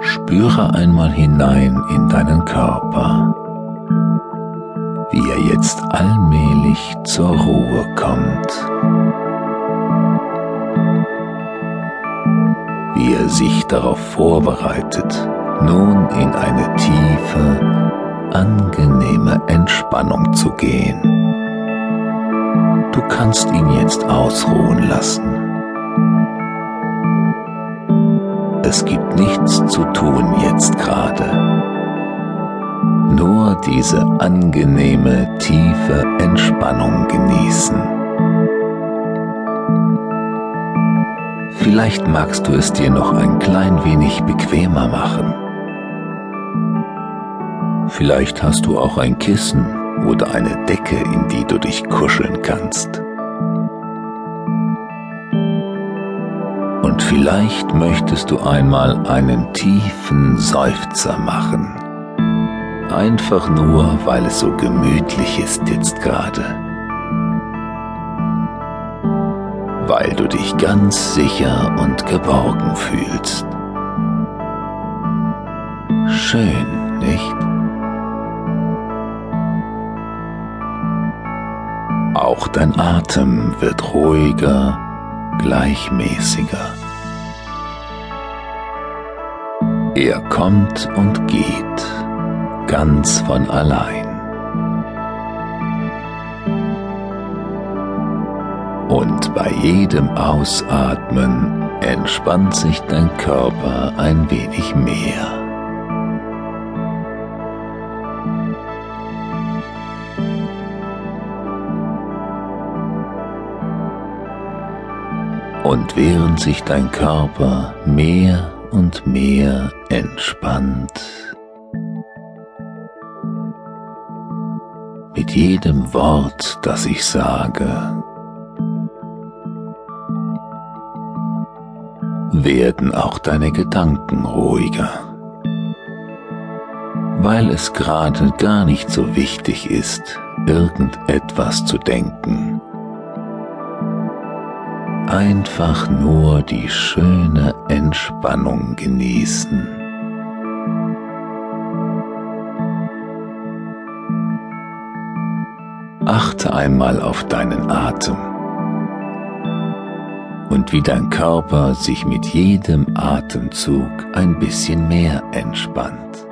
Spüre einmal hinein in deinen Körper, wie er jetzt allmählich zur Ruhe kommt, wie er sich darauf vorbereitet, nun in eine tiefe, angenehme Entspannung zu gehen. Du kannst ihn jetzt ausruhen lassen. Es gibt nichts zu tun jetzt gerade. Nur diese angenehme, tiefe Entspannung genießen. Vielleicht magst du es dir noch ein klein wenig bequemer machen. Vielleicht hast du auch ein Kissen oder eine Decke, in die du dich kuscheln kannst. Und vielleicht möchtest du einmal einen tiefen Seufzer machen. Einfach nur, weil es so gemütlich ist jetzt gerade. Weil du dich ganz sicher und geborgen fühlst. Schön, nicht? Auch dein Atem wird ruhiger, gleichmäßiger. Er kommt und geht ganz von allein. Und bei jedem Ausatmen entspannt sich dein Körper ein wenig mehr. Und während sich dein Körper mehr und mehr entspannt, mit jedem Wort, das ich sage, werden auch deine Gedanken ruhiger, weil es gerade gar nicht so wichtig ist, irgendetwas zu denken einfach nur die schöne Entspannung genießen. Achte einmal auf deinen Atem und wie dein Körper sich mit jedem Atemzug ein bisschen mehr entspannt.